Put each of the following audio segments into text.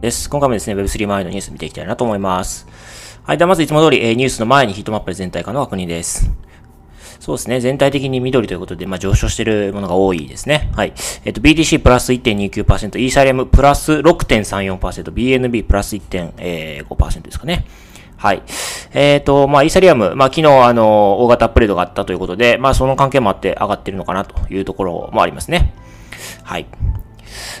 です。今回もですね、Web3 前のニュース見ていきたいなと思います。はい。では、まずいつも通り、え、ニュースの前にヒートマップで全体化の確認です。そうですね。全体的に緑ということで、まあ、上昇しているものが多いですね。はい。えっ、と、BTC プラス1.29%、イーサリアムプラス6.34%、BNB プラス1.5%ですかね。はい。えっ、ー、と、まあ、イーサリアム、まあ、昨日、あの、大型アップデートがあったということで、まあ、その関係もあって上がってるのかなというところもありますね。はい。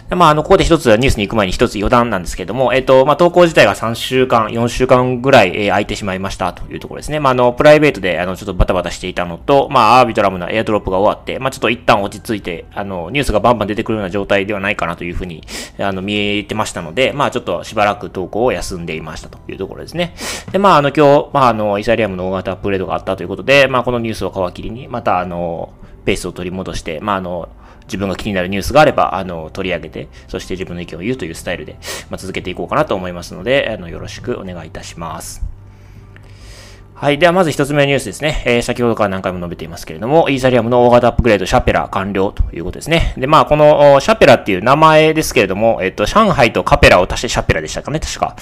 でまあ、あの、ここで一つニュースに行く前に一つ余談なんですけども、えっ、と、まあ、投稿自体が3週間、4週間ぐらい、えー、空いてしまいましたというところですね。まあ、あの、プライベートで、あの、ちょっとバタバタしていたのと、まあ、アービトラムのエアドロップが終わって、まあ、ちょっと一旦落ち着いて、あの、ニュースがバンバン出てくるような状態ではないかなというふうに、あの、見えてましたので、まあ、ちょっとしばらく投稿を休んでいましたというところですね。で、まあ、あの、今日、まあ、あの、イサリアムの大型アップグレードがあったということで、まあ、このニュースを皮切りに、また、あの、ペースを取り戻して、まあ、あの、自分が気になるニュースがあれば、あの、取り上げて、そして自分の意見を言うというスタイルで、まあ、続けていこうかなと思いますので、あの、よろしくお願いいたします。はい。では、まず一つ目のニュースですね。えー、先ほどから何回も述べていますけれども、イーサリアムの大型アップグレード、シャペラ完了ということですね。で、まあ、この、シャペラっていう名前ですけれども、えっと、上海とカペラを足してシャペラでしたかね、確か。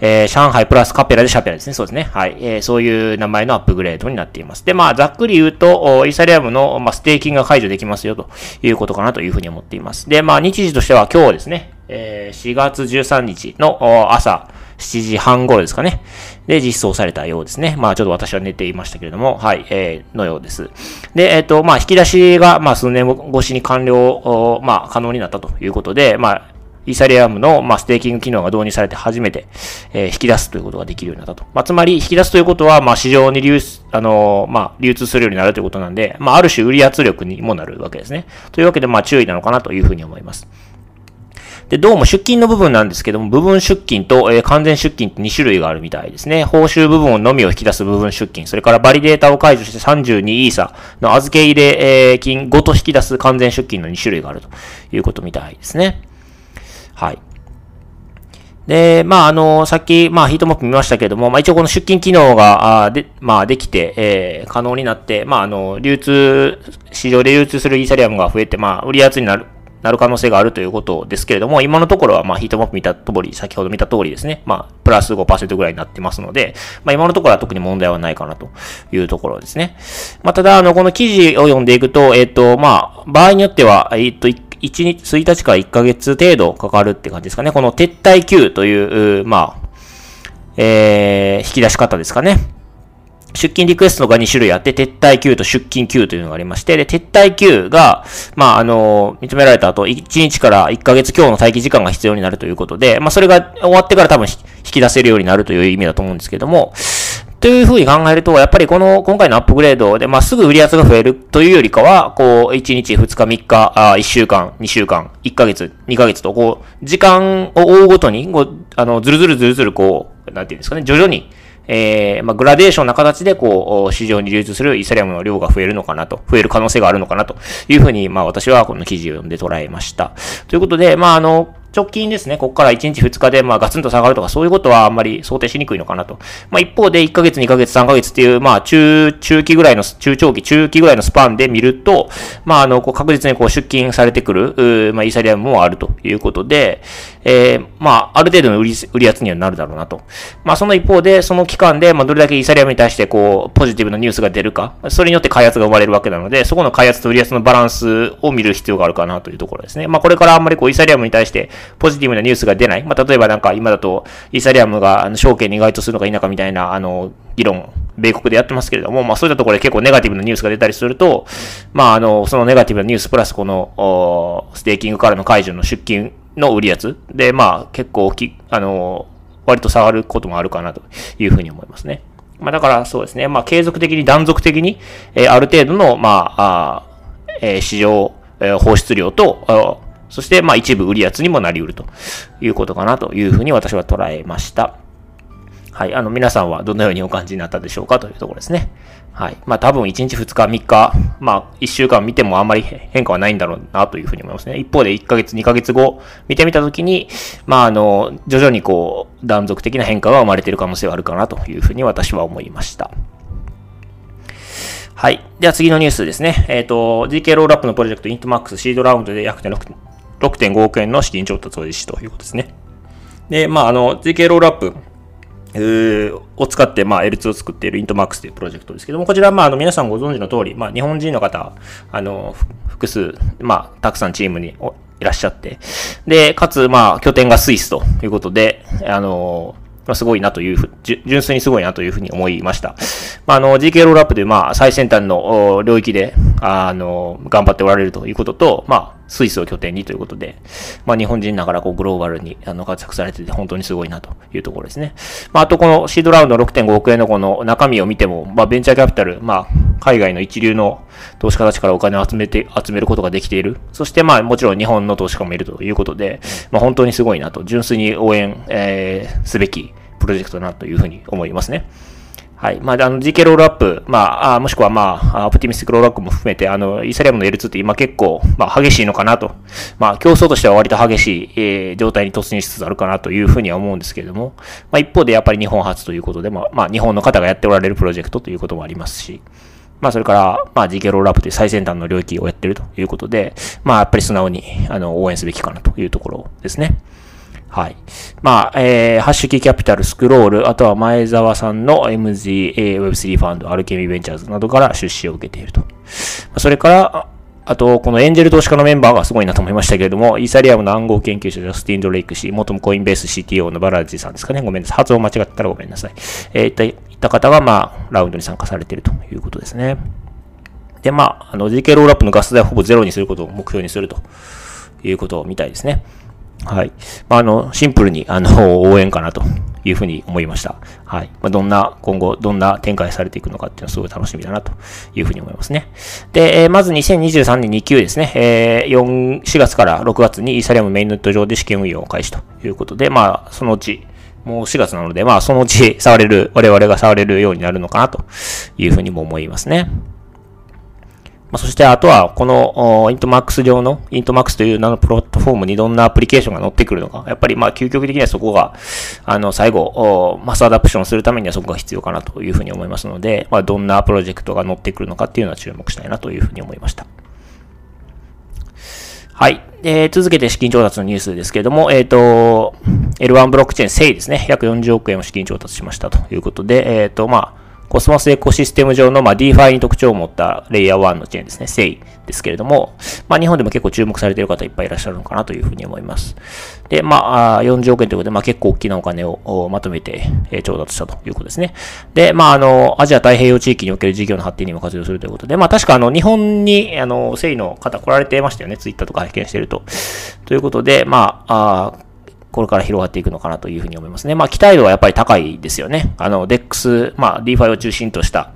えー、上海プラスカペラでシャペラですね。そうですね。はい。えー、そういう名前のアップグレードになっています。で、まあ、ざっくり言うと、イーサリアムの、まあ、ステーキングが解除できますよということかなというふうに思っています。で、まあ、日時としては今日ですね、えー、4月13日の朝、7時半頃ですかね。で、実装されたようですね。まあ、ちょっと私は寝ていましたけれども、はい、えー、のようです。で、えっ、ー、と、まあ、引き出しが、まあ、数年越しに完了、まあ、可能になったということで、まあ、イーサリアムの、まあ、ステーキング機能が導入されて初めて、えー、引き出すということができるようになったと。まあ、つまり、引き出すということは、まあ、市場に流出、あのー、まあ、流通するようになるということなんで、まあ、ある種売り圧力にもなるわけですね。というわけで、まあ、注意なのかなというふうに思います。で、どうも出金の部分なんですけども、部分出金と、えー、完全出金って2種類があるみたいですね。報酬部分のみを引き出す部分出金、それからバリデータを解除して32イーサの預け入れ、えー、金ごと引き出す完全出金の2種類があるということみたいですね。はい。で、まあ、あの、さっき、まあ、ヒートマップ見ましたけども、まあ、一応この出金機能が、あで、まあ、できて、えー、可能になって、まあ、あの、流通、市場で流通するイーサリアムが増えて、まあ、売りやすになる、なる可能性があるということですけれども、今のところは、まあ、ヒートマップ見た通り、先ほど見た通りですね、まあ、プラス5%ぐらいになってますので、まあ、今のところは特に問題はないかなというところですね。まあ、ただ、あの、この記事を読んでいくと、えっ、ー、と、まあ、場合によっては、えっ、ー、と、1日、1日から1ヶ月程度かかるって感じですかね。この撤退級という、まあ、えー、引き出し方ですかね。出勤リクエストが2種類あって、撤退級と出勤級というのがありまして、で、撤退級が、まあ、あの、認められた後、1日から1ヶ月強の待機時間が必要になるということで、まあ、それが終わってから多分引き出せるようになるという意味だと思うんですけども、というふうに考えると、やっぱりこの、今回のアップグレードで、まあ、すぐ売り圧が増えるというよりかは、こう、1日、2日、3日、あ1週間、2週間、1ヶ月、2ヶ月と、こう、時間を追うごとに、こう、あの、ずるずるずるずる、こう、なんていうんですかね、徐々に、えー、まあ、グラデーションな形で、こう、市場に流通するイーサリアムの量が増えるのかなと、増える可能性があるのかなというふうに、まあ、私はこの記事を読んで捉えました。ということで、まあ、あの、直近ですね、ここから1日2日で、まあ、ガツンと下がるとか、そういうことはあんまり想定しにくいのかなと。まあ、一方で、1ヶ月、2ヶ月、3ヶ月っていう、まあ、中、中期ぐらいの、中長期、中期ぐらいのスパンで見ると、まあ、あの、こう確実にこう出金されてくる、まあ、イーサリアムもあるということで、えー、まあ、ある程度の売り、売り圧にはなるだろうなと。まあ、その一方で、その期間で、まあ、どれだけイーサリアムに対して、こう、ポジティブなニュースが出るか、それによって開発が生まれるわけなので、そこの開発と売り圧のバランスを見る必要があるかなというところですね。まあ、これからあんまりこう、イーサリアムに対して、ポジティブなニュースが出ない。まあ、例えばなんか今だと、イーサリアムがあの証券に該当するのか否かみたいな、あの、議論、米国でやってますけれども、まあそういったところで結構ネガティブなニュースが出たりすると、まああの、そのネガティブなニュースプラスこの、ステーキングからの解除の出金の売りやつで、まあ結構大き、あの、割と下がることもあるかなというふうに思いますね。まあだからそうですね、まあ継続的に断続的に、えー、ある程度の、まあ、あえー、市場、えー、放出量と、そして、まあ一部売り圧にもなり得るということかなというふうに私は捉えました。はい。あの、皆さんはどのようにお感じになったでしょうかというところですね。はい。まあ多分1日2日3日、まあ1週間見てもあんまり変化はないんだろうなというふうに思いますね。一方で1ヶ月2ヶ月後見てみたときに、まああの、徐々にこう断続的な変化が生まれている可能性はあるかなというふうに私は思いました。はい。では次のニュースですね。えっ、ー、と、GK ロールアップのプロジェクトイントマックスシードラウンドで約6.5億円の資金調達を実施ということですね。で、まあ、あの、GK ロールアップ、を使って、まあ、L2 を作っているイントマックスというプロジェクトですけども、こちらは、まあ、あの、皆さんご存知の通り、まあ、日本人の方、あの、複数、まあ、たくさんチームにいらっしゃって、で、かつ、まあ、拠点がスイスということで、あの、ま、すごいなというふ、純粋にすごいなというふうに思いました。まあ、あの、GK ロールアップで、まあ、最先端の領域で、あの、頑張っておられるということと、まあ、スイスを拠点にということで、まあ日本人ながらこうグローバルにあの活躍されてて本当にすごいなというところですね。まああとこのシードラウンド6.5億円のこの中身を見ても、まあベンチャーキャピタル、まあ海外の一流の投資家たちからお金を集めて、集めることができている。そしてまあもちろん日本の投資家もいるということで、まあ本当にすごいなと、純粋に応援、えー、すべきプロジェクトだなというふうに思いますね。はい。まあ、あの、GK ロールアップ、まあ、もしくはまあ、オプティミスティックロールアップも含めて、あの、イーサリアムの L2 って今結構、まあ、激しいのかなと。まあ、競争としては割と激しい、えー、状態に突入しつつあるかなというふうには思うんですけれども、まあ、一方でやっぱり日本初ということで、まあ、まあ、日本の方がやっておられるプロジェクトということもありますし、まあ、それから、まあ、GK ロールアップという最先端の領域をやってるということで、まあ、やっぱり素直に、あの、応援すべきかなというところですね。はい。まあ、えー、ハッシュキーキャピタル、スクロール、あとは前澤さんの MZ、Web3 ファンド、アルケミーベンチャーズなどから出資を受けていると。それから、あと、このエンジェル投資家のメンバーがすごいなと思いましたけれども、イーサリアムの暗号研究者、ジャスティン・ドレイク氏、元もコインベース CTO のバラジさんですかね。ごめんなさい。発音間違ったらごめんなさい。えー、いった方が、まあ、ラウンドに参加されているということですね。で、まあ、あの、GK ロールアップのガス代をほぼゼロにすることを目標にするということみたいですね。はい。まあ、あの、シンプルに、あの、応援かなというふうに思いました。はい。まあ、どんな、今後、どんな展開されていくのかっていうのはすごい楽しみだなというふうに思いますね。で、えー、まず2023年2級ですね。えー、4、4月から6月にイーサリアムメインネット上で試験運用を開始ということで、まあ、そのうち、もう4月なので、まあ、そのうち触れる、我々が触れるようになるのかなというふうにも思いますね。まあ、そしてあとは、このイントマックス上の、イントマックスという名のプラットフォームにどんなアプリケーションが載ってくるのか。やっぱりまあ究極的にはそこが、あの、最後、マスアダプションするためにはそこが必要かなというふうに思いますので、まあ、どんなプロジェクトが載ってくるのかっていうのは注目したいなというふうに思いました。はい。えー、続けて資金調達のニュースですけれども、えっ、ー、と、L1 ブロックチェーン SEI ですね。約40億円を資金調達しましたということで、えっ、ー、と、まあ、コスモスエコシステム上の、まあ、DeFi に特徴を持ったレイヤー1のチェーンですね、SEI ですけれども、まあ、日本でも結構注目されている方いっぱいいらっしゃるのかなというふうに思います。で、まあ、40億円ということで、まあ、結構大きなお金をまとめて、え調達したということですね。で、まあ、あの、アジア太平洋地域における事業の発展にも活用するということで、まあ、確かあの、日本に、あの、SEI の方来られてましたよね、ツイッターとか拝見してると。ということで、まあ、あこれから広がっていくのかなというふうに思いますね。まあ、期待度はやっぱり高いですよね。あの、DEX、まあ、DeFi を中心とした、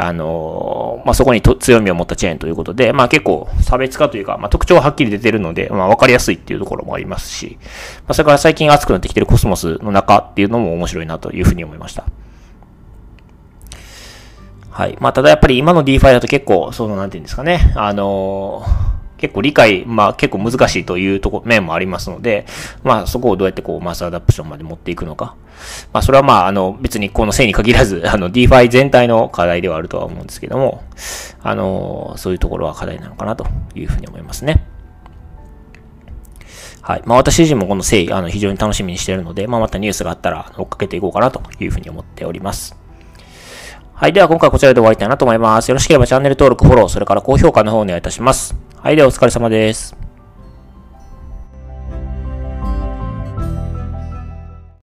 あのまあ、そこにと強みを持ったチェーンということで、まあ、結構差別化というか、まあ、特徴ははっきり出てるので、まあ、わかりやすいっていうところもありますし、まあ、それから最近熱くなってきてるコスモスの中っていうのも面白いなというふうに思いました。はい。まあ、ただやっぱり今の DeFi だと結構、その、なんていうんですかね、あのー結構理解、まあ結構難しいというとこ、面もありますので、まあそこをどうやってこうマスアダプションまで持っていくのか。まあそれはまああの別にこのせいに限らず、あの DeFi 全体の課題ではあるとは思うんですけども、あの、そういうところは課題なのかなというふうに思いますね。はい。まあ私自身もこの誠意、あの非常に楽しみにしているので、まあまたニュースがあったら追っかけていこうかなというふうに思っております。はい。では今回はこちらで終わりたいなと思います。よろしければチャンネル登録、フォロー、それから高評価の方お願いいたします。はい。ではお疲れ様です。